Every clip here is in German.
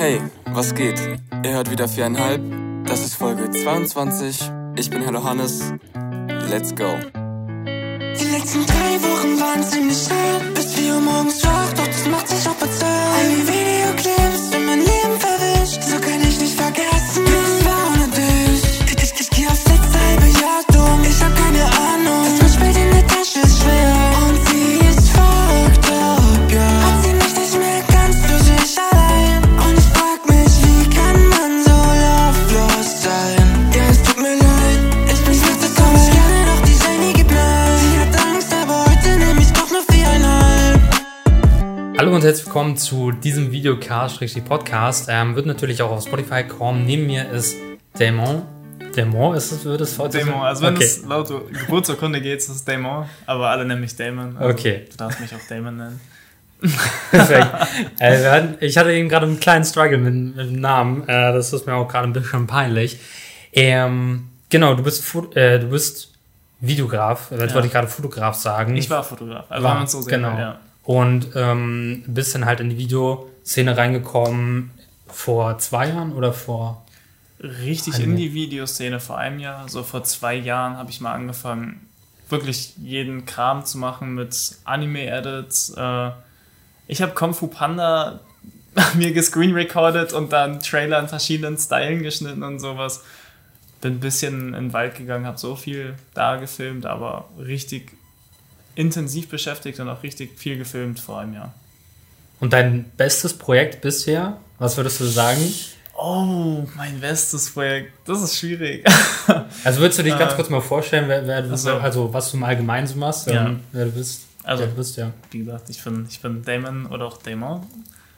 Hey, was geht? Ihr hört wieder viereinhalb. Das ist Folge 22. Ich bin Herr Hannes. Let's go. Die letzten drei Wochen waren ziemlich hart. Bis 4 Uhr morgens wach, doch das macht sich auch bezahlt. All die willkommen zu diesem Videocast-Podcast. Ähm, wird natürlich auch auf Spotify kommen. Neben mir ist Damon. Damon ist es, wird es heute Damon, also wenn okay. es laut Geburtsurkunde geht, ist es Damon, aber alle nennen mich Damon. Also Okay. Du darfst mich auch Damon nennen. Perfekt. äh, ich hatte eben gerade einen kleinen Struggle mit, mit dem Namen. Äh, das ist mir auch gerade ein bisschen peinlich. Ähm, genau, du bist, äh, du bist Videograf. Jetzt Ja. wollte ich gerade Fotograf sagen. Ich war Fotograf, also War, wenn man so sehen genau. will, ja. Und ähm, bist dann halt in die Videoszene reingekommen vor zwei Jahren oder vor Richtig in die Videoszene vor einem Jahr, so vor zwei Jahren habe ich mal angefangen, wirklich jeden Kram zu machen mit Anime-Edits. Äh, ich habe Kung Fu Panda mir gescreen recorded und dann Trailer in verschiedenen Stylen geschnitten und sowas. Bin ein bisschen in den Wald gegangen, habe so viel da gefilmt, aber richtig intensiv beschäftigt und auch richtig viel gefilmt vor einem Jahr. Und dein bestes Projekt bisher, was würdest du sagen? Oh, mein bestes Projekt. Das ist schwierig. Also würdest du dich ganz Äh, kurz mal vorstellen, wer, wer du bist, ach so. also was du im Allgemeinen so machst, Ja. ähm, wer du bist? Also- du bist, ja. Wie gesagt, ich bin, ich bin Damon oder auch Damon.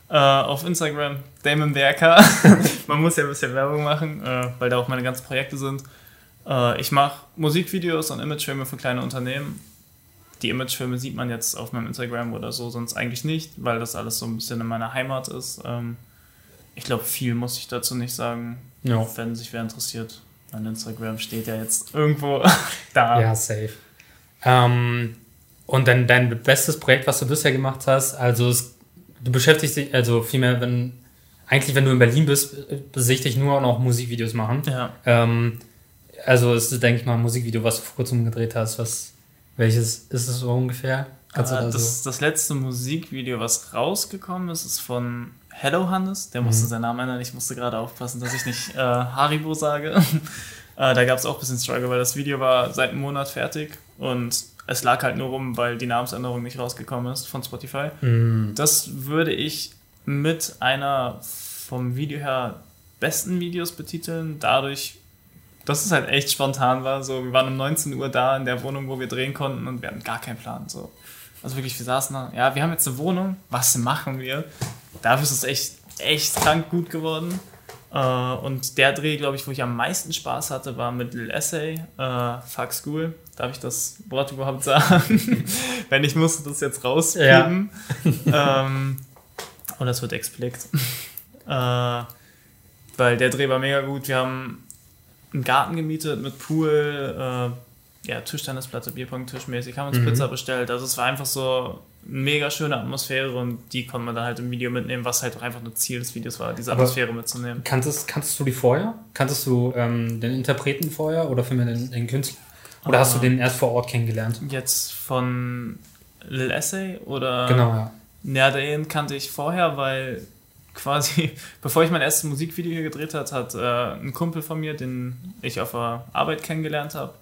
Äh, auf Instagram, Damon Berker. Man muss ja ein bisschen Werbung machen, äh, weil da auch meine ganzen Projekte sind. Äh, ich mache Musikvideos und Imagefilme für kleine Unternehmen. Die Imagefilme sieht man jetzt auf meinem Instagram oder so, sonst eigentlich nicht, weil das alles so ein bisschen in meiner Heimat ist. Ähm, ich glaube, viel muss ich dazu nicht sagen, Ja. wenn sich wer interessiert. Mein Instagram steht ja jetzt irgendwo da. Ja, safe. Ähm, und dann dein bestes Projekt, was du bisher gemacht hast, also es, du beschäftigst dich, also vielmehr, wenn, eigentlich wenn du in Berlin bist, sehe ich nur noch Musikvideos machen. ja. Ähm, also es ist, denke ich mal, ein Musikvideo, was du vor kurzem gedreht hast. Was, welches ist es so ungefähr? Äh, da das, so? das letzte Musikvideo, was rausgekommen ist, ist von Hello Hannes. Der musste seinen Namen ändern. Ich musste gerade aufpassen, dass ich nicht äh, Haribo sage. äh, da gab es auch ein bisschen Struggle, weil das Video war seit einem Monat fertig und es lag halt nur rum, weil die Namensänderung nicht rausgekommen ist von Spotify. Mm, Das würde ich mit einer vom Video her besten Videos betiteln, dadurch, dass es halt echt spontan war. So, wir waren um 19 Uhr da in der Wohnung, wo wir drehen konnten und wir hatten gar keinen Plan. So. Also wirklich, wir saßen da, ja, wir haben jetzt eine Wohnung, was machen wir? Dafür ist es echt, echt krank gut geworden. Äh, und der Dreh, glaube ich, wo ich am meisten Spaß hatte, war mit Lil Essay, äh, Fuck School. Darf ich das Wort überhaupt sagen? Wenn ich musste das jetzt rauspiepen. ähm, und das wird explicit. äh, weil der Dreh war mega gut. Wir haben einen Garten gemietet mit Pool, äh, ja, Tischtennisplatte, Bierpong-Tisch mäßig, haben uns Mhm. Pizza bestellt. Also es war einfach so eine mega schöne Atmosphäre und die konnte man dann halt im Video mitnehmen, was halt auch einfach nur Ziel des Videos war, diese Aber- Atmosphäre mitzunehmen. kanntest, kanntest du die vorher? Kanntest du ähm, den Interpreten vorher oder vielmehr den, den Künstler? Oder hast du Ah. den erst vor Ort kennengelernt? Jetzt von Lil Essay oder Genau, ja. Ja, den kannte ich vorher, weil quasi, bevor ich mein erstes Musikvideo hier gedreht hat, hat äh, ein Kumpel von mir, den ich auf der Arbeit kennengelernt habe,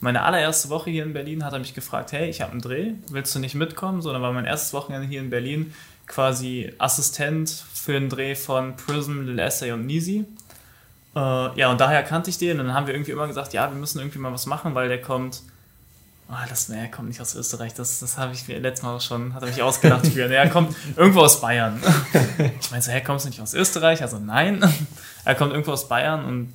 meine allererste Woche hier in Berlin hat er mich gefragt, hey, ich habe einen Dreh, willst du nicht mitkommen? So, dann war mein erstes Wochenende hier in Berlin quasi Assistent für einen Dreh von Prism, Lil Essay und Nisi. Äh, ja, und daher kannte ich den und dann haben wir irgendwie immer gesagt, ja, wir müssen irgendwie mal was machen, weil der kommt Ah, das, nee, er kommt nicht aus Österreich. Das, das habe ich mir letztes Mal schon, hat er mich ausgedacht für. Nee, er kommt irgendwo aus Bayern. Ich meine so, hä, kommst du nicht aus Österreich? Also nein. Er kommt irgendwo aus Bayern und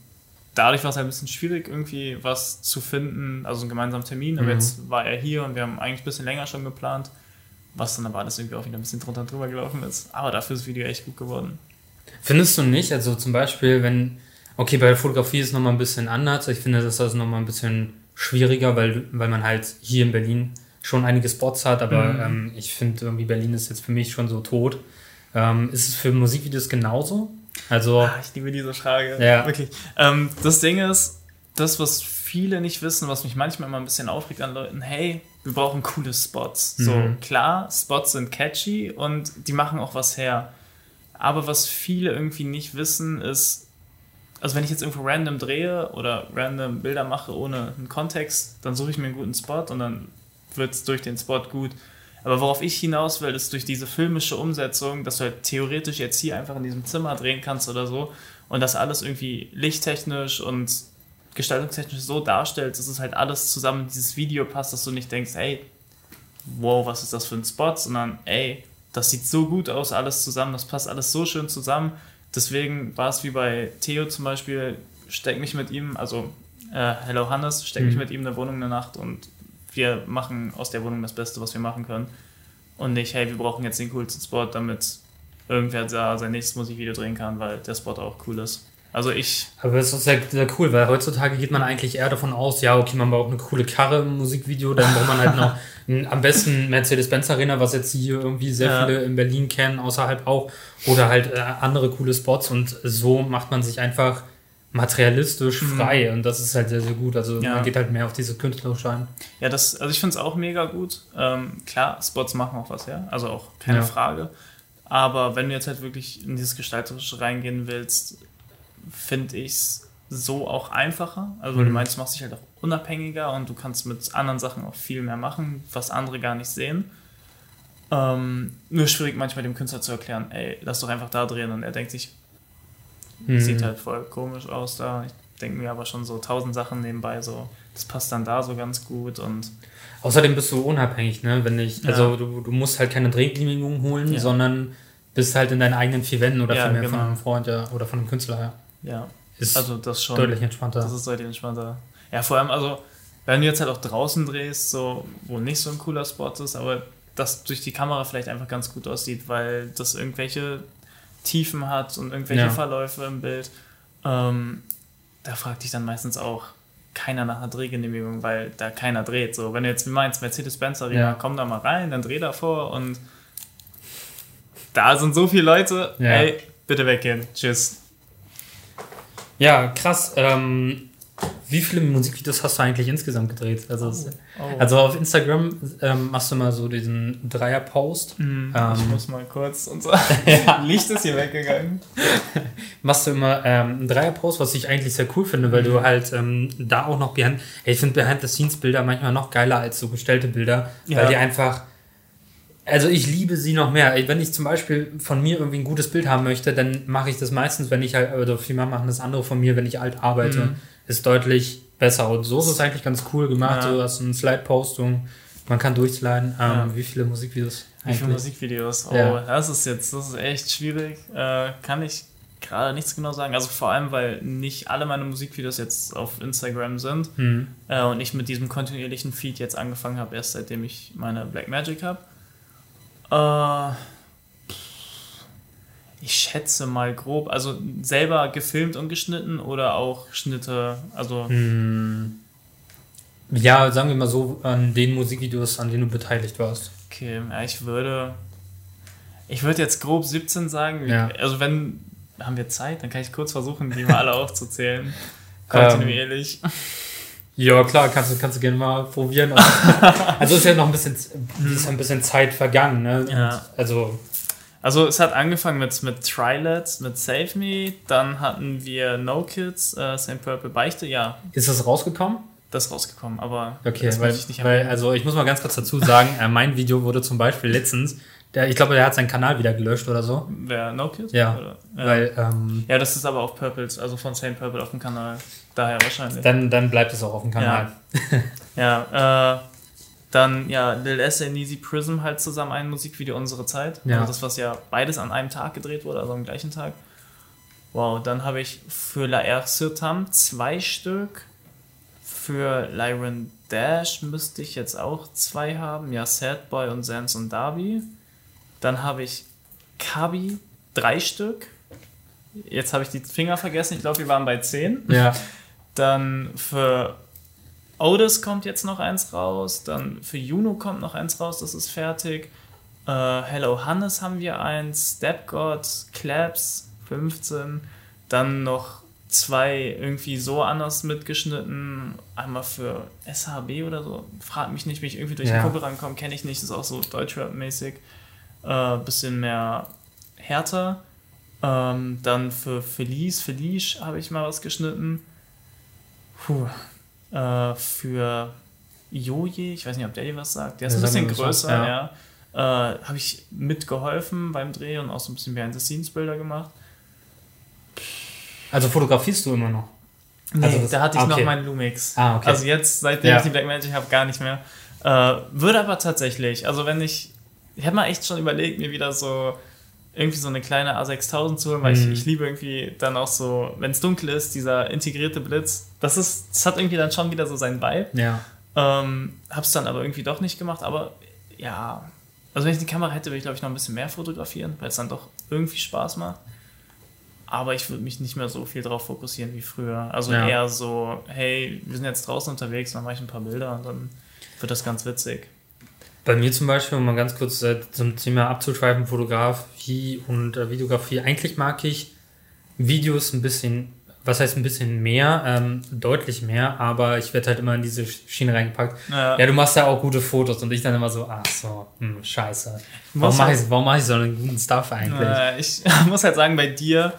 dadurch war es halt ein bisschen schwierig, irgendwie was zu finden, also einen gemeinsamen Termin. Aber Mhm. jetzt war er hier und wir haben eigentlich ein bisschen länger schon geplant, was dann aber alles irgendwie auch wieder ein bisschen drunter und drüber gelaufen ist. Aber dafür ist das Video echt gut geworden. Findest du nicht? Also zum Beispiel, wenn, okay, bei der Fotografie ist es nochmal ein bisschen anders. Ich finde, das ist nochmal ein bisschen schwieriger, weil, weil man halt hier in Berlin schon einige Spots hat, aber Mhm. ähm, ich finde irgendwie Berlin ist jetzt für mich schon so tot. Ähm, ist es für Musikvideos genauso? Also, Ah, ich liebe diese Frage. Ja. Wirklich. Ähm, das Ding ist, das, was viele nicht wissen, was mich manchmal immer ein bisschen aufregt an Leuten, hey, wir brauchen coole Spots. So, Mhm. klar, Spots sind catchy und die machen auch was her. Aber was viele irgendwie nicht wissen, ist, also wenn ich jetzt irgendwo random drehe oder random Bilder mache ohne einen Kontext, dann suche ich mir einen guten Spot und dann wird es durch den Spot gut. Aber worauf ich hinaus will, ist durch diese filmische Umsetzung, dass du halt theoretisch jetzt hier einfach in diesem Zimmer drehen kannst oder so und das alles irgendwie lichttechnisch und gestaltungstechnisch so darstellst, dass es halt alles zusammen in dieses Video passt, dass du nicht denkst, ey, wow, was ist das für ein Spot, sondern ey, das sieht so gut aus, alles zusammen, das passt alles so schön zusammen. Deswegen war es wie bei Theo zum Beispiel, steck mich mit ihm, also äh, Hello Hannes, steck mich Mhm. mit ihm in der Wohnung eine Nacht und wir machen aus der Wohnung das Beste, was wir machen können. Und nicht, hey, wir brauchen jetzt den coolsten Spot, damit irgendwer da sein nächstes Musikvideo drehen kann, weil der Spot auch cool ist. Also ich, aber es ist sehr, sehr cool, weil heutzutage geht man eigentlich eher davon aus, ja, okay, man braucht eine coole Karre im Musikvideo, dann braucht man halt noch einen, am besten Mercedes-Benz Arena, was jetzt hier irgendwie sehr Ja. viele in Berlin kennen, außerhalb auch, oder halt äh, andere coole Spots und so macht man sich einfach materialistisch frei und das ist halt sehr, sehr gut. Also Mhm. Ja. man geht halt mehr auf diese künstlerische ein. ja, das, also ich finde es auch mega gut. Ähm, klar, Spots machen auch was, ja, also auch keine Ja. Frage. Aber wenn du jetzt halt wirklich in dieses Gestalterische reingehen willst, finde ich es so auch einfacher. Also, weil du Mhm. meinst, du machst dich halt auch unabhängiger und du kannst mit anderen Sachen auch viel mehr machen, was andere gar nicht sehen. Ähm, nur schwierig manchmal dem Künstler zu erklären, ey, lass doch einfach da drehen und er denkt sich, Mhm. sieht halt voll komisch aus da. Ich denke mir aber schon so tausend Sachen nebenbei, so, das passt dann da so ganz gut und Außerdem bist du unabhängig, ne? Wenn ich, Ja. also du, du musst halt keine Drehgenehmigung holen, Ja. sondern bist halt in deinen eigenen vier Wänden oder Ja, vielmehr genau. von einem Freund ja, oder von einem Künstler, ja. Ja, Ist also das schon. deutlich entspannter. Das ist deutlich entspannter. Ja, vor allem, also, wenn du jetzt halt auch draußen drehst, so, wo nicht so ein cooler Spot ist, aber das durch die Kamera vielleicht einfach ganz gut aussieht, weil das irgendwelche Tiefen hat und irgendwelche Ja. Verläufe im Bild. Ähm, da fragt dich dann meistens auch keiner nach einer Drehgenehmigung, weil da keiner dreht. So, wenn du jetzt wie meinst, Mercedes-Benz Arena, Ja. komm da mal rein, dann dreh davor und da sind so viele Leute, Ja. ey, bitte weggehen. Tschüss. Ja, krass. Ähm, wie viele Musikvideos hast du eigentlich insgesamt gedreht? Also, es- Oh. also auf Instagram ähm, machst du mal so diesen Dreier-Post. Mhm. Ähm. ich muss mal kurz. Unser Licht ist hier weggegangen. Machst du immer ähm, einen Dreier-Post, was ich eigentlich sehr cool finde, weil du halt ähm, da auch noch behind, ey, ich finde Behind-the-Scenes-Bilder manchmal noch geiler als so gestellte Bilder, Ja. weil die einfach, also ich liebe sie noch mehr. Wenn ich zum Beispiel von mir irgendwie ein gutes Bild haben möchte, dann mache ich das meistens, wenn ich halt, oder vielmehr machen das andere von mir, wenn ich alt arbeite, Mhm. ist deutlich besser. Und so ist es eigentlich ganz cool gemacht. Ja. Du hast eine Slide-Postung, man kann durchsliden. Ähm, Ja. Wie viele Musikvideos? Wie viele eigentlich? Musikvideos? Oh, Ja. das ist jetzt, das ist echt schwierig. Äh, kann ich gerade nichts genau sagen. Also vor allem, weil nicht alle meine Musikvideos jetzt auf Instagram sind Hm. äh, und ich mit diesem kontinuierlichen Feed jetzt angefangen habe, erst seitdem ich meine Black Magic habe. Äh, ich schätze mal grob, also selber gefilmt und geschnitten oder auch Schnitte, also Hm. Ja, sagen wir mal so, an den Musikvideos, an denen du beteiligt warst. Okay, ja, ich würde. Ich würde jetzt grob 17 sagen. Ja. Also wenn. Haben wir Zeit? Dann kann ich kurz versuchen, die mal alle aufzuzählen. Kontinuierlich. Ja, klar, kannst du, kannst du gerne mal probieren. also ist ja noch ein bisschen, ist ein bisschen Zeit vergangen, ne? Ja. Also, Also es hat angefangen mit, mit Trilets, mit Save Me, dann hatten wir No Kids, äh, St. Purple Beichte, ja, ist das rausgekommen? das ist rausgekommen, aber Okay, das weil, ich nicht weil, also ich muss mal ganz kurz dazu sagen, äh, mein Video wurde zum Beispiel letztens, der, ich glaube, der hat seinen Kanal wieder gelöscht oder so. Wer No Kids? Ja, Oder? Ja. Weil, ähm, ja, das ist aber auf Purples, also von St. Purple auf dem Kanal. Daher wahrscheinlich. dann, dann bleibt es auch auf dem Kanal. Ja, äh, dann ja, Lil S und Easy Prism halt zusammen ein Musikvideo Unsere Zeit. Ja. Also das, was ja beides an einem Tag gedreht wurde, also am gleichen Tag. Wow, dann habe ich für La Air Sirtam zwei Stück. Für Lyron Dash müsste ich jetzt auch zwei haben. Ja, Sad Boy und Sans und Darby. Dann habe ich Kabi drei Stück. Jetzt habe ich die Finger vergessen. Ich glaube, wir waren bei zehn. Ja. Dann für Otis kommt jetzt noch eins raus. Dann für Juno kommt noch eins raus, das ist fertig. Äh, Hello Hannes haben wir eins. Step God, Claps 15. Dann noch zwei irgendwie so anders mitgeschnitten. Einmal für SHB oder so. Frag mich nicht, wie ich irgendwie durch Ja. den Kumpel rankomme, kenne ich nicht. Das ist auch so Deutschrap-mäßig. Äh, bisschen mehr härter. Ähm, dann für Felice, Felice habe ich mal was geschnitten. Puh. Äh, für Joje, ich weiß nicht, ob der dir was sagt. Der ist Der ein bisschen größer, ja. ja. Äh, habe ich mitgeholfen beim Dreh und auch so ein bisschen Behind-the-Scenes-Bilder gemacht. Also fotografierst du immer noch? Nee, Also das- da hatte ich noch okay. meinen Lumix. Ah, okay. Also jetzt, seitdem Ja. ich die Blackmagic habe, gar nicht mehr. Äh, würde aber tatsächlich, also wenn ich, ich habe mal echt schon überlegt, mir wieder so irgendwie so eine kleine A6000 zu holen, weil Mhm. ich, ich liebe irgendwie dann auch so, wenn es dunkel ist, dieser integrierte Blitz. Das ist, das hat irgendwie dann schon wieder so seinen Vibe. Ja. Ähm, hab's dann aber irgendwie doch nicht gemacht, aber ja. Also wenn ich die Kamera hätte, würde ich glaube ich noch ein bisschen mehr fotografieren, weil es dann doch irgendwie Spaß macht. Aber ich würde mich nicht mehr so viel drauf fokussieren wie früher. Also Ja. eher so, hey, wir sind jetzt draußen unterwegs, dann mache ich ein paar Bilder und dann wird das ganz witzig. Bei mir zum Beispiel, um mal ganz kurz äh, zum Thema abzuschweifen, Fotografie und äh, Videografie. Eigentlich mag ich Videos ein bisschen, was heißt ein bisschen mehr, ähm, deutlich mehr, aber ich werde halt immer in diese Schiene reingepackt. Ja. Ja, du machst ja auch gute Fotos und ich dann immer so, ach so, hm, scheiße. Warum mache halt- ich, warum mach ich so einen guten Stuff eigentlich? Äh, ich muss halt sagen, bei dir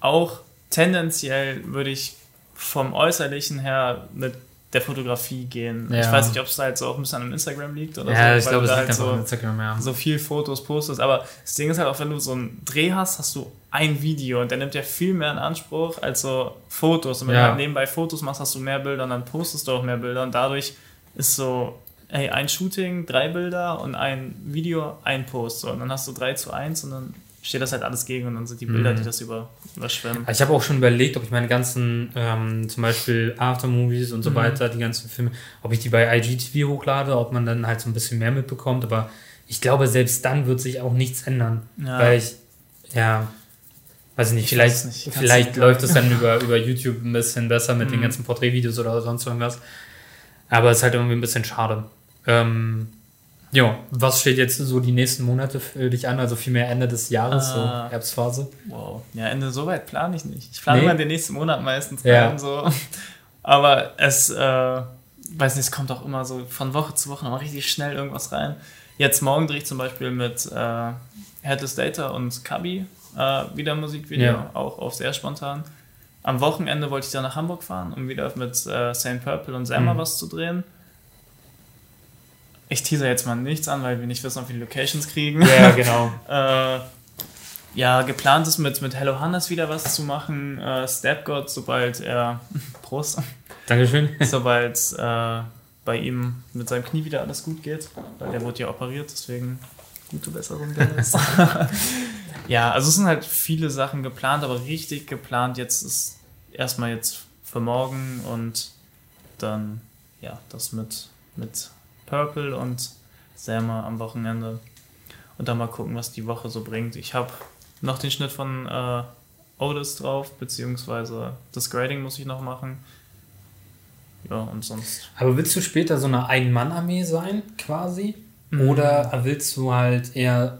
auch tendenziell würde ich vom Äußerlichen her mit der Fotografie gehen. Ja. Ich weiß nicht, ob es halt so auch ein bisschen am Instagram liegt oder ja, so. ich weil glaube, es da liegt halt so, an Instagram, ja. so viel Fotos postest. Aber das Ding ist halt auch, wenn du so einen Dreh hast, hast du ein Video und der nimmt ja viel mehr in Anspruch als so Fotos. Und wenn Ja. du halt nebenbei Fotos machst, hast du mehr Bilder und dann postest du auch mehr Bilder. Und dadurch ist so, hey, ein Shooting, drei Bilder und ein Video, ein Post. So. Und dann hast du drei zu eins und dann steht das halt alles gegen und dann sind die Bilder, Mhm. die das über, überschwemmen. Ich habe auch schon überlegt, ob ich meine ganzen, ähm, zum Beispiel Aftermovies und so Mhm. weiter, die ganzen Filme, ob ich die bei IGTV hochlade, ob man dann halt so ein bisschen mehr mitbekommt. Aber ich glaube, selbst dann wird sich auch nichts ändern. Ja. Weil ich, ja, weiß ich nicht, Ich vielleicht, nicht, kann's vielleicht nicht läuft es dann über, über YouTube ein bisschen besser mit den Mhm. ganzen Porträtvideos oder sonst irgendwas. Aber es ist halt irgendwie ein bisschen schade. Ähm, ja, was steht jetzt so die nächsten Monate für dich an? Also vielmehr Ende des Jahres, so Ah. Herbstphase. Wow. Ja, Ende so weit plane ich nicht. Ich plane Nee? immer den nächsten Monat meistens Ja. rein, so. Aber es, äh, weiß nicht, es kommt auch immer so von Woche zu Woche nochmal richtig schnell irgendwas rein. Jetzt morgen drehe ich zum Beispiel mit äh, Headless Data und Kabi äh, wieder ein Musikvideo, Ja. auch auf sehr spontan. Am Wochenende wollte ich dann nach Hamburg fahren, um wieder mit äh, St. Purple und Selma Mhm. was zu drehen. Ich teaser jetzt mal nichts an, weil wir nicht wissen, ob wir die Locations kriegen. Ja, genau. Äh, ja, geplant ist mit, mit Hello Hannes wieder was zu machen. Äh, Stepgod, sobald er. Prost. Dankeschön. sobald äh, bei ihm mit seinem Knie wieder alles gut geht. Weil der wurde ja operiert, deswegen gute Besserung, Dennis. ja, also es sind halt viele Sachen geplant, aber richtig geplant jetzt ist erstmal jetzt für morgen und dann ja, das mit, mit Purple und Selma am Wochenende. Und dann mal gucken, was die Woche so bringt. Ich habe noch den Schnitt von äh, Otis drauf, beziehungsweise das Grading muss ich noch machen. Ja, und sonst. Aber willst du später so eine Ein-Mann-Armee sein, quasi? Mhm. Oder willst du halt eher,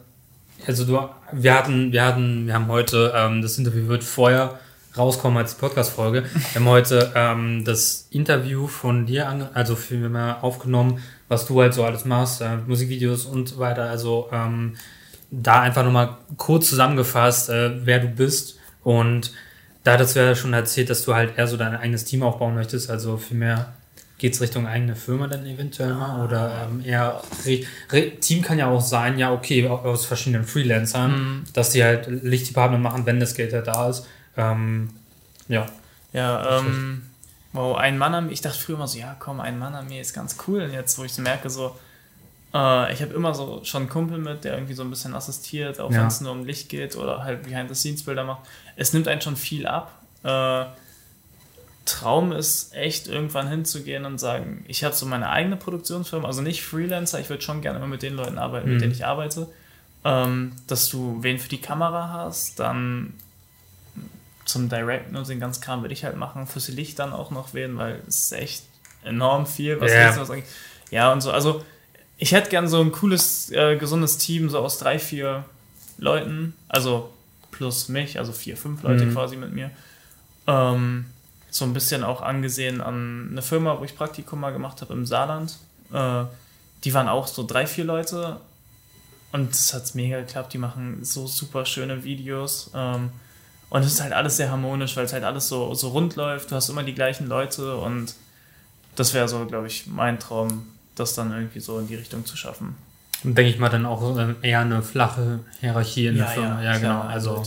also du, wir hatten, wir hatten, wir haben heute, ähm, das Interview wird vorher rauskommen als Podcast-Folge. Wir haben heute ähm, das Interview von dir, ange also vielmehr aufgenommen, was du halt so alles machst, äh, Musikvideos und so weiter. Also ähm, da einfach nochmal kurz zusammengefasst, äh, wer du bist. Und da hattest du ja schon erzählt, dass du halt eher so dein eigenes Team aufbauen möchtest. Also vielmehr geht es Richtung eigene Firma dann eventuell mal? Oder ähm, eher, Team kann ja auch sein, ja, okay, aus verschiedenen Freelancern, Mhm. dass die halt Lichtdepartment machen, wenn das Geld halt da ist. Ähm, ja. Ja, ähm, wow, ein Mann an mir. Ich dachte früher immer so, ja, komm, ein Mann an mir ist ganz cool. Und jetzt, wo ich so merke, so, äh, ich habe immer so schon einen Kumpel mit, der irgendwie so ein bisschen assistiert, auch Ja. wenn es nur um Licht geht oder halt Behind-the-Scenes-Bilder macht. Es nimmt einen schon viel ab. Äh, Traum ist echt irgendwann hinzugehen und sagen, ich habe so meine eigene Produktionsfirma, also nicht Freelancer, ich würde schon gerne immer mit den Leuten arbeiten, mit Mhm. denen ich arbeite. Ähm, dass du wen für die Kamera hast, dann zum Directen und den ganzen Kram würde ich halt machen, fürs Licht dann auch noch wen, weil es ist echt enorm viel, was Ja. Licht was. Ja, und so, also ich hätte gern so ein cooles, äh, gesundes Team, so aus drei, vier Leuten, also plus mich, also vier, fünf Leute Mhm. quasi mit mir. Ähm, so ein bisschen auch angesehen an eine Firma, wo ich Praktikum mal gemacht habe im Saarland. Äh, die waren auch so drei, vier Leute und es hat mega geklappt. Die machen so super schöne Videos. Ähm, und es ist halt alles sehr harmonisch, weil es halt alles so, so rund läuft. Du hast immer die gleichen Leute und das wäre so, glaube ich, mein Traum, das dann irgendwie so in die Richtung zu schaffen. Und denke ich mal dann auch ähm, eher eine flache Hierarchie in der Firma. Ja, genau. klar, Also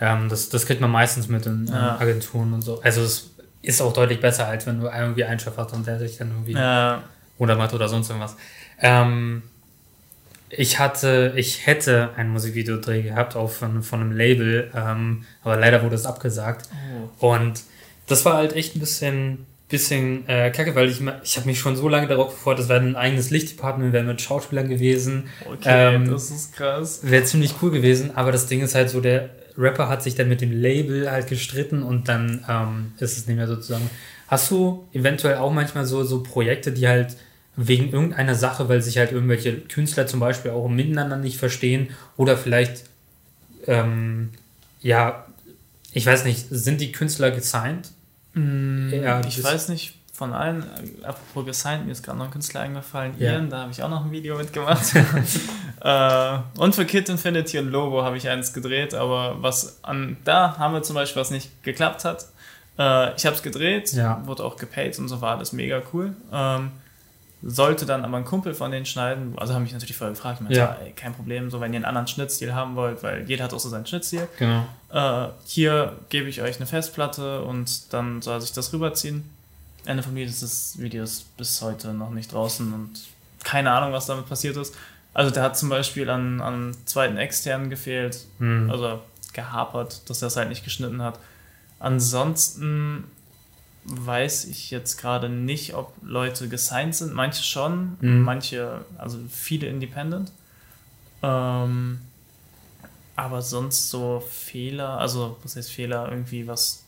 ähm, das, das kriegt man meistens mit in ähm, Ja. Agenturen und so. Also es ist auch deutlich besser, als wenn du irgendwie einen Chef hast und der sich dann irgendwie Ja, oder macht oder sonst irgendwas. Ähm, ich hatte, ich hätte ein Musikvideodreh gehabt, auch von, von einem Label, ähm, aber leider wurde es abgesagt. Oh. Und das war halt echt ein bisschen, bisschen äh, kacke, weil ich, ich habe mich schon so lange darauf gefreut, das wäre ein eigenes Lichtdepartment, wäre mit Schauspielern gewesen. okay, Ähm, das ist krass. Wäre ziemlich cool gewesen, aber das Ding ist halt so, der Rapper hat sich dann mit dem Label halt gestritten und dann ähm, ist es nicht mehr sozusagen. Hast du eventuell auch manchmal so, so Projekte, die halt wegen irgendeiner Sache, weil sich halt irgendwelche Künstler zum Beispiel auch miteinander nicht verstehen oder vielleicht, ähm, ja, ich weiß nicht, sind die Künstler gesigned? Ja, ich das- weiß nicht von allen, äh, apropos gesigned, mir ist gerade noch ein Künstler eingefallen, Ja. Ian, da habe ich auch noch ein Video mitgemacht. äh, und für Kid Infinity und Lobo habe ich eins gedreht, aber was an, da haben wir zum Beispiel was nicht geklappt hat. Äh, ich habe es gedreht, Ja. wurde auch gepaid und so war alles mega cool. Ähm, sollte dann aber ein Kumpel von denen schneiden, also haben mich natürlich vorher gefragt, ich meinte, Ja. ja. ey, kein Problem, so wenn ihr einen anderen Schnittstil haben wollt, weil jeder hat auch so seinen Schnittstil Genau. äh, hier gebe ich euch eine Festplatte und dann soll sich das rüberziehen. Ende vom Lied ist das Video ist bis heute noch nicht draußen und keine Ahnung, was damit passiert ist. Also der hat zum Beispiel an, an zweiten externen gefehlt, Hm. also gehapert, dass er es halt nicht geschnitten hat. Ansonsten weiß ich jetzt gerade nicht, ob Leute gesigned sind. Manche schon, Mhm. manche, also viele independent. Ähm, aber sonst so Fehler, also was heißt Fehler, irgendwie was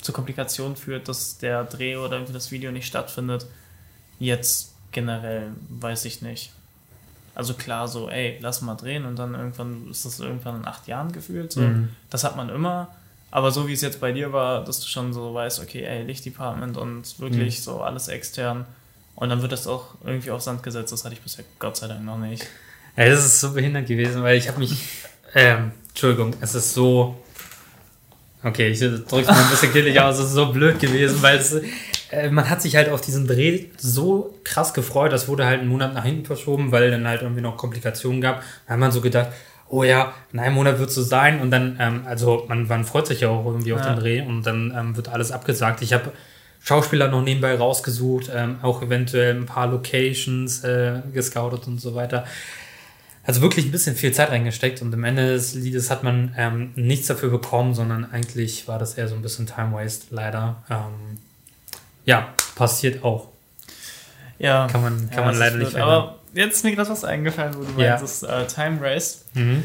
zu Komplikationen führt, dass der Dreh oder irgendwie das Video nicht stattfindet. Jetzt generell weiß ich nicht. Also klar, so, ey, lass mal drehen und dann irgendwann ist das irgendwann in acht Jahren gefühlt. So. Mhm. Das hat man immer. Aber so wie es jetzt bei dir war, dass du schon so weißt, okay, ey, Lichtdepartment und wirklich Mhm. so alles extern. Und dann wird das auch irgendwie auf Sand gesetzt. Das hatte ich bisher Gott sei Dank noch nicht. Ja, das ist so behindert gewesen, weil ich habe mich. Ähm, Entschuldigung, es ist so. Okay, ich drück's mal ein bisschen killig aus, es ist so blöd gewesen, weil es, äh, man hat sich halt auf diesen Dreh so krass gefreut, das wurde halt einen Monat nach hinten verschoben, weil dann halt irgendwie noch Komplikationen gab. Da hat man so gedacht, oh ja, in einem Monat wird es so sein und dann, ähm, also man, man freut sich ja auch irgendwie auf Ja. den Dreh und dann ähm, wird alles abgesagt. Ich habe Schauspieler noch nebenbei rausgesucht, ähm, auch eventuell ein paar Locations äh, gescoutet und so weiter. Also wirklich ein bisschen viel Zeit reingesteckt und am Ende des Liedes hat man ähm, nichts dafür bekommen, sondern eigentlich war das eher so ein bisschen Time Waste, leider. Ähm, ja, passiert auch. Ja, Kann man, kann ja, man leider nicht blöd. Jetzt ist mir gerade was eingefallen, wo du Ja. meinst, äh, Time Race. Mhm.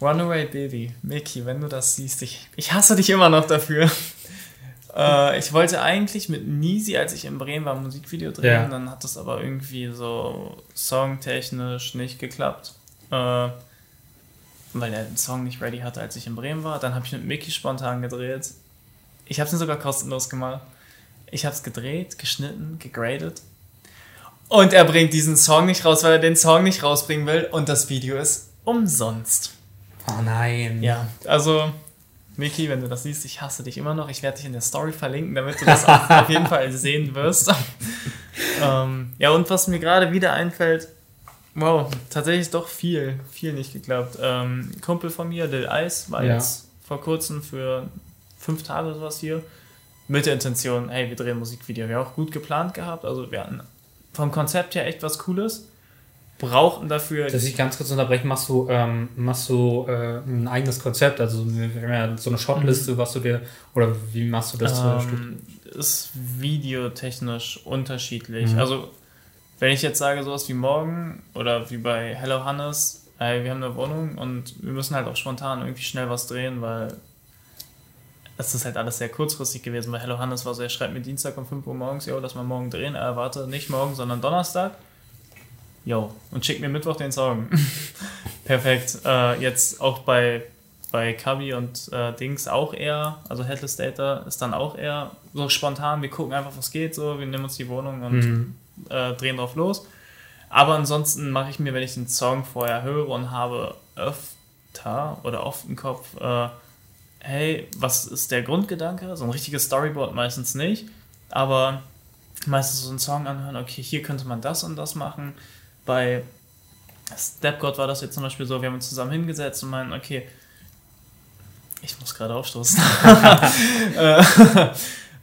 Runaway Baby, Mickey, wenn du das siehst, ich, ich hasse dich immer noch dafür. äh, ich wollte eigentlich mit Nisi, als ich in Bremen war, ein Musikvideo drehen, Ja. dann hat das aber irgendwie so songtechnisch nicht geklappt. Äh, weil er den Song nicht ready hatte, als ich in Bremen war. Dann habe ich mit Mickey spontan gedreht. Ich habe es sogar kostenlos gemacht. Ich habe es gedreht, geschnitten, gegradet. Und er bringt diesen Song nicht raus, weil er den Song nicht rausbringen will. Und das Video ist umsonst. Oh nein. Ja, also, Miki, wenn du das siehst, ich hasse dich immer noch. Ich werde dich in der Story verlinken, damit du das auf, jeden Fall sehen wirst. ähm, ja, und was mir gerade wieder einfällt, wow, tatsächlich doch viel, viel nicht geklappt. Ähm, Kumpel von mir, Lil Ice, war Ja. jetzt vor kurzem für fünf Tage oder sowas hier. Mit der Intention, hey, wir drehen ein Musikvideo. Wir haben auch gut geplant gehabt. Also wir hatten vom Konzept her echt was Cooles. Brauchten dafür. Dass ich ganz kurz unterbrechen, machst du, ähm, machst du äh, ein eigenes Konzept? Also so eine Shotliste, was du dir, oder wie machst du das? äh, ähm, ist videotechnisch unterschiedlich. Mhm. Also, wenn ich jetzt sage, sowas wie morgen oder wie bei Hello Hannes, ey, wir haben eine Wohnung und wir müssen halt auch spontan irgendwie schnell was drehen, weil es ist halt alles sehr kurzfristig gewesen. Bei Hello Hannes war so, er schreibt mir Dienstag um 5 Uhr morgens, jo, lass mal morgen drehen. Er warte, nicht morgen, sondern Donnerstag. Jo, und schickt mir Mittwoch den Song. Perfekt. Äh, jetzt auch bei bei Cubby und äh, Dings auch eher, also Headless Data ist dann auch eher so spontan, wir gucken einfach, was geht, so, wir nehmen uns die Wohnung und Mhm. äh, drehen drauf los. Aber ansonsten mache ich mir, wenn ich den Song vorher höre und habe öfter oder oft im Kopf, äh, hey, was ist der Grundgedanke? So ein richtiges Storyboard meistens nicht, aber meistens so einen Song anhören, okay, hier könnte man das und das machen. Bei Stepgod war das jetzt zum Beispiel so, wir haben uns zusammen hingesetzt und meinen, okay, ich muss gerade aufstoßen. Äh,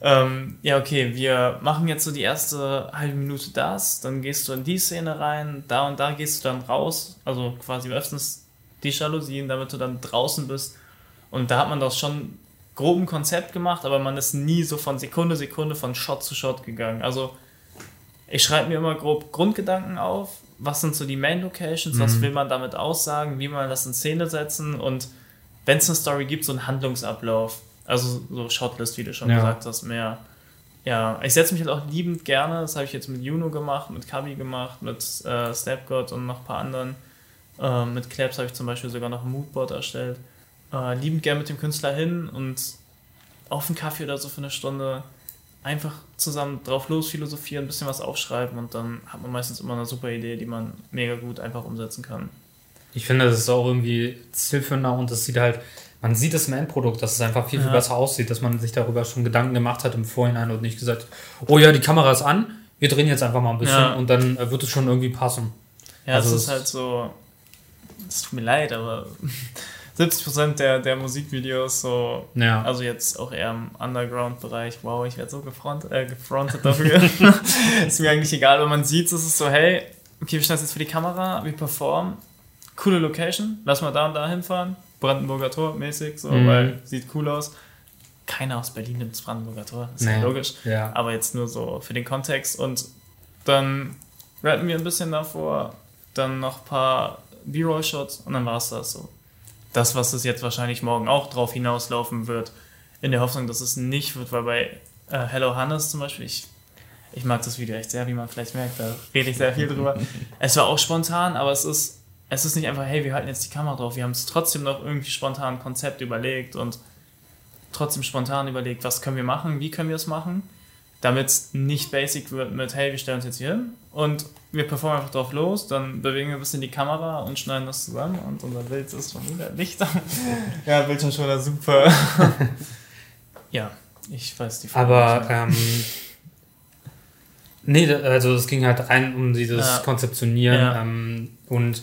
ähm, ja, okay, wir machen jetzt so die erste halbe Minute das, dann gehst du in die Szene rein, da und da gehst du dann raus, also quasi öffnen die Jalousien, damit du dann draußen bist. Und da hat man das schon grob ein Konzept gemacht, aber man ist nie so von Sekunde, Sekunde, von Shot zu Shot gegangen. Also ich schreibe mir immer grob Grundgedanken auf, was sind so die Main Locations, was will man damit aussagen, wie man das in Szene setzen und wenn es eine Story gibt, so ein Handlungsablauf. Also so Shotlist, wie du schon Ja. gesagt hast, mehr. Ja, ich setze mich halt auch liebend gerne, das habe ich jetzt mit Juno gemacht, mit Kabi gemacht, mit äh, Stepgod und noch ein paar anderen. Äh, mit Claps habe ich zum Beispiel sogar noch ein Moodboard erstellt. Äh, liebend gern mit dem Künstler hin und auf einen Kaffee oder so für eine Stunde einfach zusammen drauf los philosophieren, ein bisschen was aufschreiben und dann hat man meistens immer eine super Idee, die man mega gut einfach umsetzen kann. Ich finde, das ist auch irgendwie zielführender und das sieht halt, man sieht es im Endprodukt, dass es einfach viel, viel Ja. besser aussieht, dass man sich darüber schon Gedanken gemacht hat im Vorhinein und nicht gesagt, oh ja, die Kamera ist an, wir drehen jetzt einfach mal ein bisschen Ja. und dann äh, wird es schon irgendwie passen. Ja, Also es- ist halt so, es tut mir leid, aber 70% der, der Musikvideos so, Ja. also jetzt auch eher im Underground-Bereich, wow, ich werde so gefront, äh, gefrontet dafür. ist mir eigentlich egal, wenn man sieht, es ist so, hey, okay, wir stellen es jetzt für die Kamera, wir performen, coole Location, lass mal da und da hinfahren, Brandenburger Tor mäßig, so, Mhm. weil sieht cool aus. Keiner aus Berlin nimmt das Brandenburger Tor, ist ja Nee. logisch. Ja. Aber jetzt nur so für den Kontext. Und dann rappen wir ein bisschen davor, dann noch ein paar B-Roll-Shots und dann war es das so. Das, was es jetzt wahrscheinlich morgen auch drauf hinauslaufen wird, in der Hoffnung, dass es nicht wird, weil bei äh, Hello Hannes zum Beispiel, ich, ich mag das Video echt sehr, wie man vielleicht merkt, da rede ich sehr viel drüber. es war auch spontan, aber es ist, es ist nicht einfach, hey, wir halten jetzt die Kamera drauf, wir haben es trotzdem noch irgendwie spontan ein Konzept überlegt und trotzdem spontan überlegt, was können wir machen, wie können wir es machen, damit es nicht basic wird mit, hey, wir stellen uns jetzt hier hin und wir performen einfach drauf los, dann bewegen wir ein bisschen die Kamera und schneiden das zusammen und unser Bild ist schon wieder Lichter. ja, Bildschirm schon wieder super. ja, ich weiß die Frage Aber ähm, nee, also es ging halt rein um dieses Ja. Konzeptionieren Ja. ähm, und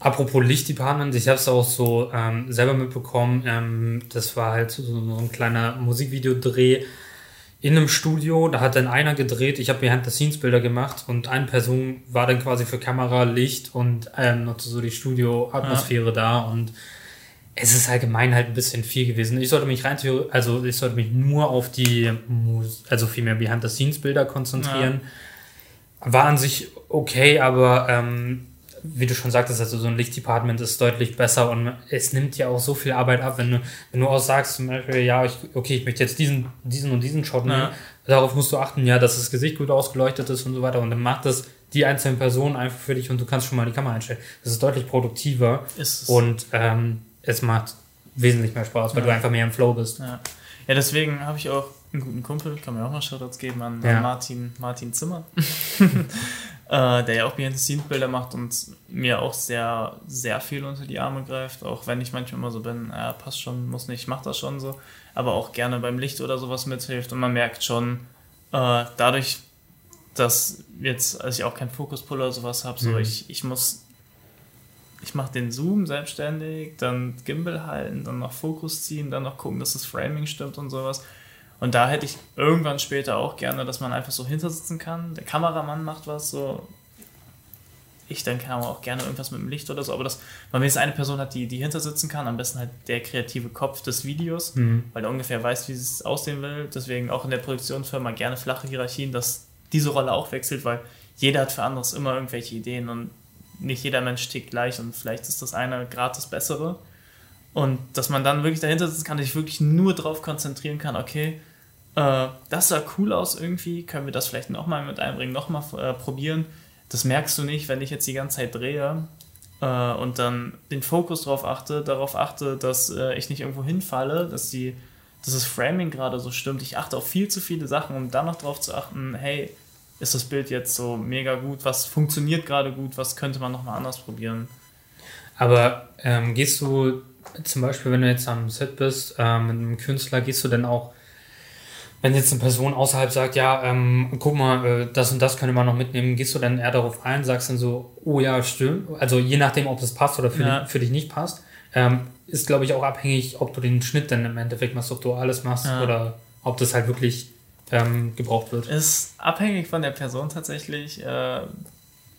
apropos Lichtdepartment, ich habe es auch so ähm, selber mitbekommen, ähm, das war halt so, so ein kleiner Musikvideodreh in einem Studio, da hat dann einer gedreht, ich habe Behind-the-Scenes-Bilder gemacht und eine Person war dann quasi für Kamera, Licht und ähm, noch so die Studio-Atmosphäre da und es ist allgemein halt ein bisschen viel gewesen. Ich sollte mich rein, also ich sollte mich nur auf die, Mus also vielmehr Behind-the-Scenes-Bilder konzentrieren. War an sich okay, aber ähm, wie du schon sagtest, also so ein Lichtdepartment ist deutlich besser und es nimmt ja auch so viel Arbeit ab, wenn du, wenn du auch sagst, zum Beispiel, ja, ich, okay, ich möchte jetzt diesen, diesen und diesen Shot nehmen, Ja. darauf musst du achten, ja, dass das Gesicht gut ausgeleuchtet ist und so weiter und dann macht das die einzelnen Personen einfach für dich und du kannst schon mal die Kamera einstellen. Das ist deutlich produktiver Ist und ähm, es macht wesentlich mehr Spaß, weil Ja. du einfach mehr im Flow bist. Ja, ja deswegen habe ich auch einen guten Kumpel, kann mir auch mal Shoutouts geben an, Ja. an Martin, Martin Zimmer, äh, der ja auch Behind-the-Scenes-Bilder macht und mir auch sehr, sehr viel unter die Arme greift, auch wenn ich manchmal immer so bin, ja, passt schon, muss nicht, mach das schon so, aber auch gerne beim Licht oder sowas mithilft und man merkt schon, äh, dadurch, dass jetzt, als ich auch keinen Fokuspull oder sowas habe, so Mhm. ich, ich muss ich mache den Zoom selbstständig, dann Gimbal halten, dann noch Fokus ziehen, dann noch gucken, dass das Framing stimmt und sowas. Und da hätte ich irgendwann später auch gerne, dass man einfach so hintersitzen kann. Der Kameramann macht was, so. Ich dann kann aber auch gerne irgendwas mit dem Licht oder so, aber dass man wenigstens eine Person hat, die, die hintersitzen kann, am besten halt der kreative Kopf des Videos, Mhm. weil er ungefähr weiß, wie es aussehen will. Deswegen auch in der Produktionsfirma gerne flache Hierarchien, dass diese Rolle auch wechselt, weil jeder hat für anderes immer irgendwelche Ideen und nicht jeder Mensch tickt gleich und vielleicht ist das eine gerade das Bessere. Und dass man dann wirklich dahinter sitzen kann, sich wirklich nur darauf konzentrieren kann, okay, äh, das sah cool aus irgendwie, können wir das vielleicht nochmal mit einbringen, nochmal äh, probieren. Das merkst du nicht, wenn ich jetzt die ganze Zeit drehe äh, und dann den Fokus darauf achte, darauf achte, dass äh, ich nicht irgendwo hinfalle, dass die, dass das Framing gerade so stimmt. Ich achte auf viel zu viele Sachen, um dann noch darauf zu achten, hey, ist das Bild jetzt so mega gut, was funktioniert gerade gut, was könnte man nochmal anders probieren. Aber ähm, gehst du zum Beispiel, wenn du jetzt am Set bist, ähm, mit einem Künstler, gehst du denn auch, wenn jetzt eine Person außerhalb sagt, ja, ähm, guck mal, äh, das und das könnte man noch mitnehmen, gehst du dann eher darauf ein, sagst dann so, oh ja, stimmt. Also je nachdem, ob das passt oder für, Ja. dich, für dich nicht passt, ähm, ist, glaube ich, auch abhängig, ob du den Schnitt dann im Endeffekt machst, ob du alles machst Ja. oder ob das halt wirklich ähm, gebraucht wird. Ist abhängig von der Person tatsächlich, äh,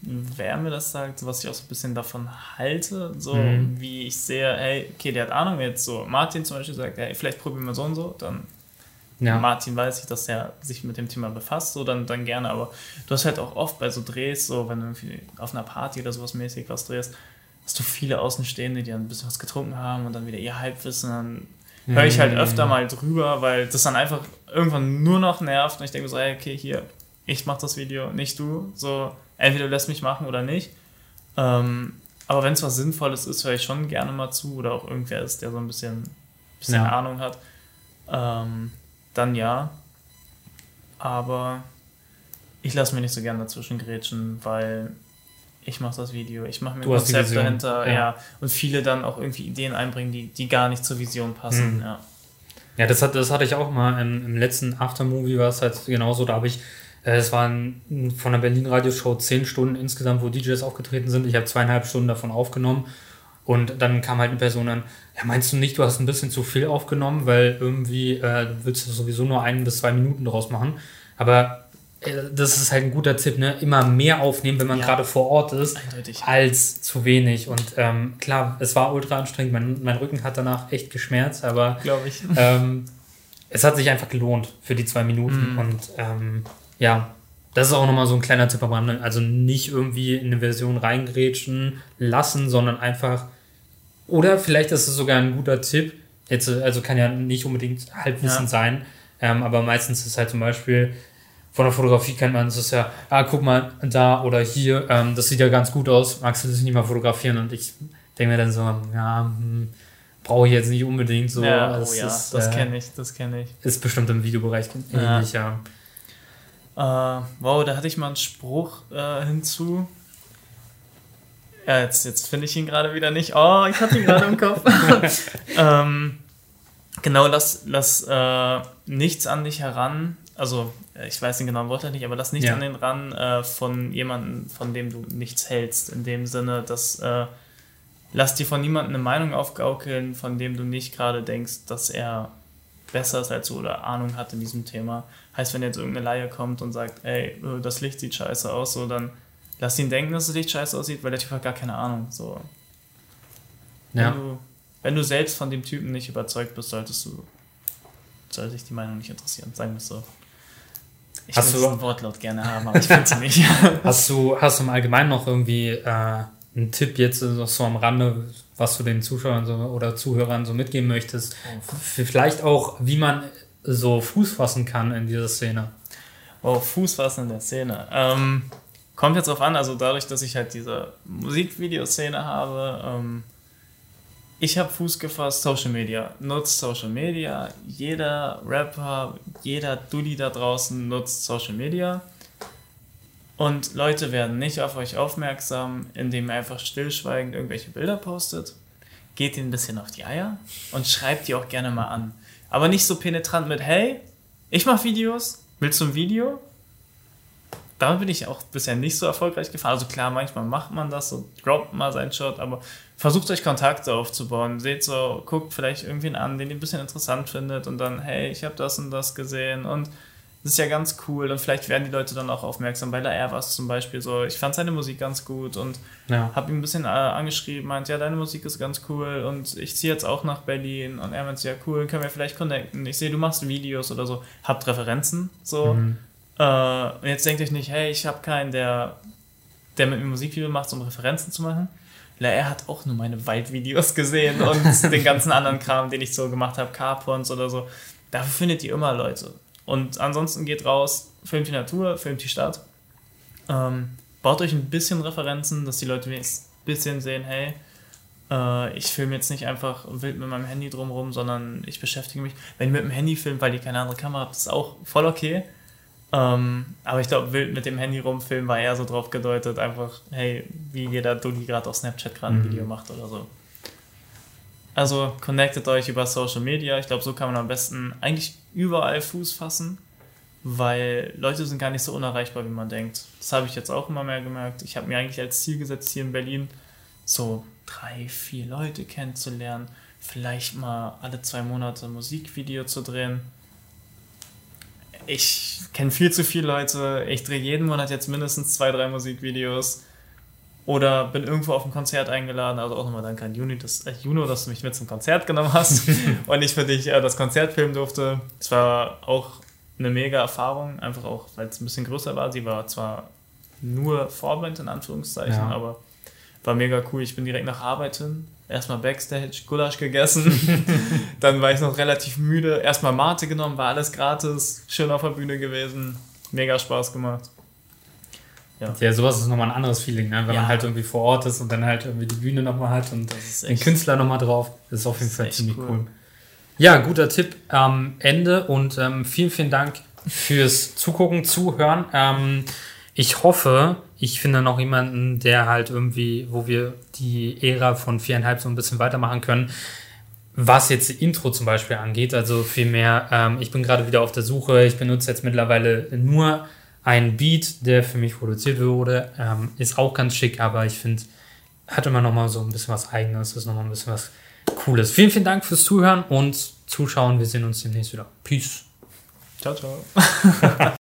wer mir das sagt, was ich auch so ein bisschen davon halte, so Mhm. wie ich sehe, hey, okay, der hat Ahnung, wenn jetzt so Martin zum Beispiel sagt, hey, vielleicht probieren wir so und so, dann Ja. Martin weiß ich, dass er sich mit dem Thema befasst, so dann, dann gerne, aber du hast halt auch oft bei so Drehs, so wenn du irgendwie auf einer Party oder sowas mäßig was drehst, hast du viele Außenstehende, die dann ein bisschen was getrunken haben und dann wieder ihr Halbwissen, dann höre ich halt öfter mal drüber, weil das dann einfach irgendwann nur noch nervt und ich denke so, ey, okay, hier, ich mach das Video, nicht du, so, entweder du lässt mich machen oder nicht. Ähm, aber wenn es was Sinnvolles ist, höre ich schon gerne mal zu oder auch irgendwer ist, der so ein bisschen, bisschen Ja. Ahnung hat, ähm, dann ja. Aber ich lasse mir nicht so gerne dazwischen grätschen, weil ich mache das Video, ich mache mir ein Konzept dahinter, ja. ja. Und viele dann auch irgendwie Ideen einbringen, die, die gar nicht zur Vision passen. Mhm. Ja. Ja, das, hat, das hatte ich auch mal im, im letzten Aftermovie, war es halt genauso. Da habe ich, äh, es waren von der Berlin Radioshow zehn Stunden insgesamt, wo DJs aufgetreten sind. Ich habe zweieinhalb Stunden davon aufgenommen. Und dann kam halt eine Person an, ja, meinst du nicht, du hast ein bisschen zu viel aufgenommen, weil irgendwie äh, du willst sowieso nur ein bis zwei Minuten draus machen. Aber äh, das ist halt ein guter Tipp, ne? Immer mehr aufnehmen, wenn man Ja. gerade vor Ort ist, Eindeutig. als zu wenig. Und ähm, klar, es war ultra anstrengend. Mein, mein Rücken hat danach echt geschmerzt, aber Glaube ich. ähm, es hat sich einfach gelohnt für die zwei Minuten. Mhm. Und ähm, ja, das ist auch nochmal so ein kleiner Tipp am Rande. Also nicht irgendwie in eine Version reingrätschen lassen, sondern einfach. Oder vielleicht ist es sogar ein guter Tipp. Jetzt, also kann ja nicht unbedingt Halbwissen Ja. sein, ähm, aber meistens ist es halt zum Beispiel von der Fotografie kennt man es ist ja, ah, guck mal, da oder hier, ähm, das sieht ja ganz gut aus, magst du das nicht mal fotografieren? Und ich denke mir dann so, ja, hm, brauche ich jetzt nicht unbedingt so. ja, oh ja, ist, das äh, kenne ich, das kenne ich. ist bestimmt im Videobereich Ja. ähnlich, ja. Äh, wow, da hatte ich mal einen Spruch äh, hinzu. Ja, jetzt, jetzt finde ich ihn gerade wieder nicht. Oh, ich hatte ihn gerade im Kopf. ähm, genau, lass, lass äh, nichts an dich heran. Also, ich weiß den genauen Wortlaut nicht, aber lass nichts Ja. an den ran äh, von jemandem, von dem du nichts hältst. In dem Sinne, dass äh, lass dir von niemandem eine Meinung aufgaukeln, von dem du nicht gerade denkst, dass er besser ist als du oder Ahnung hat in diesem Thema. Heißt, wenn jetzt irgendeine Laie kommt und sagt, ey, äh, das Licht sieht scheiße aus, so dann lass ihn denken, dass das Licht scheiße aussieht, weil der Typ hat gar keine Ahnung. So. Ja. Wenn, du, wenn du selbst von dem Typen nicht überzeugt bist, solltest du sollte dich die Meinung nicht interessieren, sagen wir es so. Ich du- diesen Wortlaut gerne haben, aber ich finde sie nicht. Hast du, hast du im Allgemeinen noch irgendwie äh, einen Tipp jetzt so so am Rande, was du den Zuschauern so, oder Zuhörern so mitgeben möchtest? Vielleicht auch, wie man so Fuß fassen kann in dieser Szene. Oh, Fußfassen in der Szene. Ähm, kommt jetzt drauf an, also dadurch, dass ich halt diese Musikvideoszene habe, ähm, ich habe Fuß gefasst, Social Media. Nutzt Social Media. Jeder Rapper, jeder Dulli da draußen nutzt Social Media. Und Leute werden nicht auf euch aufmerksam, indem ihr einfach stillschweigend irgendwelche Bilder postet. Geht ihnen ein bisschen auf die Eier und schreibt die auch gerne mal an. Aber nicht so penetrant mit, hey, ich mache Videos, willst du ein Video? Damit bin ich auch bisher nicht so erfolgreich gefahren. Also klar, manchmal macht man das, so droppt mal seinen Shot, aber versucht euch Kontakte aufzubauen. Seht so, guckt vielleicht irgendwen an, den ihr ein bisschen interessant findet und dann, hey, ich habe das und das gesehen und das ist ja ganz cool und vielleicht werden die Leute dann auch aufmerksam. Bei La R war es zum Beispiel so, ich fand seine Musik ganz gut und Ja. habe ihn ein bisschen äh, angeschrieben, meint, ja, deine Musik ist ganz cool und ich ziehe jetzt auch nach Berlin und er meint, ja, cool, können wir vielleicht connecten. Ich sehe, du machst Videos oder so, habt Referenzen, so. Mhm. Äh, und jetzt denkt euch nicht, hey, ich habe keinen, der, der mit mir Musikvideo macht, um Referenzen zu machen. La R hat auch nur meine Waldvideos gesehen und den ganzen anderen Kram, den ich so gemacht habe, Carpons oder so. Dafür findet ihr immer Leute. Und ansonsten geht raus, filmt die Natur, filmt die Stadt. Ähm, baut euch ein bisschen Referenzen, dass die Leute wenigstens bisschen sehen, hey, äh, ich filme jetzt nicht einfach wild mit meinem Handy drumherum, sondern ich beschäftige mich. Wenn ihr mit dem Handy filmt, weil ihr keine andere Kamera habt, ist auch voll okay. Ähm, aber ich glaube, wild mit dem Handy rumfilmen war eher so drauf gedeutet, einfach, hey, wie jeder Dulli gerade auf Snapchat gerade ein Mhm. Video macht oder so. Also connectet euch über Social Media. Ich glaube, so kann man am besten eigentlich überall Fuß fassen, weil Leute sind gar nicht so unerreichbar, wie man denkt. Das habe ich jetzt auch immer mehr gemerkt. Ich habe mir eigentlich als Ziel gesetzt, hier in Berlin so drei, vier Leute kennenzulernen, vielleicht mal alle zwei Monate ein Musikvideo zu drehen. Ich kenne viel zu viele Leute. Ich drehe jeden Monat jetzt mindestens zwei, drei Musikvideos. Oder bin irgendwo auf ein Konzert eingeladen. Also auch nochmal danke an Juni, dass, äh, Juno, dass du mich mit zum Konzert genommen hast und ich für dich äh, das Konzert filmen durfte. Es war auch eine mega Erfahrung, einfach auch, weil es ein bisschen größer war. Sie war zwar nur Vorband in Anführungszeichen, Ja. aber war mega cool. Ich bin direkt nach Arbeit hin, erstmal Backstage, Gulasch gegessen. Dann war ich noch relativ müde. Erstmal Mate genommen, war alles gratis, schön auf der Bühne gewesen. Mega Spaß gemacht. Ja, sowas ist nochmal ein anderes Feeling, ne? wenn Ja. man halt irgendwie vor Ort ist und dann halt irgendwie die Bühne nochmal hat und ist den Künstler nochmal drauf. Das ist auf jeden Fall ziemlich cool. cool. Ja, guter Tipp am Ende und ähm, vielen, vielen Dank fürs Zugucken, Zuhören. Ähm, ich hoffe, ich finde noch jemanden, der halt irgendwie, wo wir die Ära von viereinhalb so ein bisschen weitermachen können. Was jetzt die Intro zum Beispiel angeht, also vielmehr, ähm, ich bin gerade wieder auf der Suche. Ich benutze jetzt mittlerweile nur einen Beat, der für mich produziert wurde. Ähm, ist auch ganz schick, aber ich finde, hat immer noch mal so ein bisschen was Eigenes, ist noch mal ein bisschen was Cooles. Vielen, vielen Dank fürs Zuhören und Zuschauen. Wir sehen uns demnächst wieder. Peace. Ciao, ciao.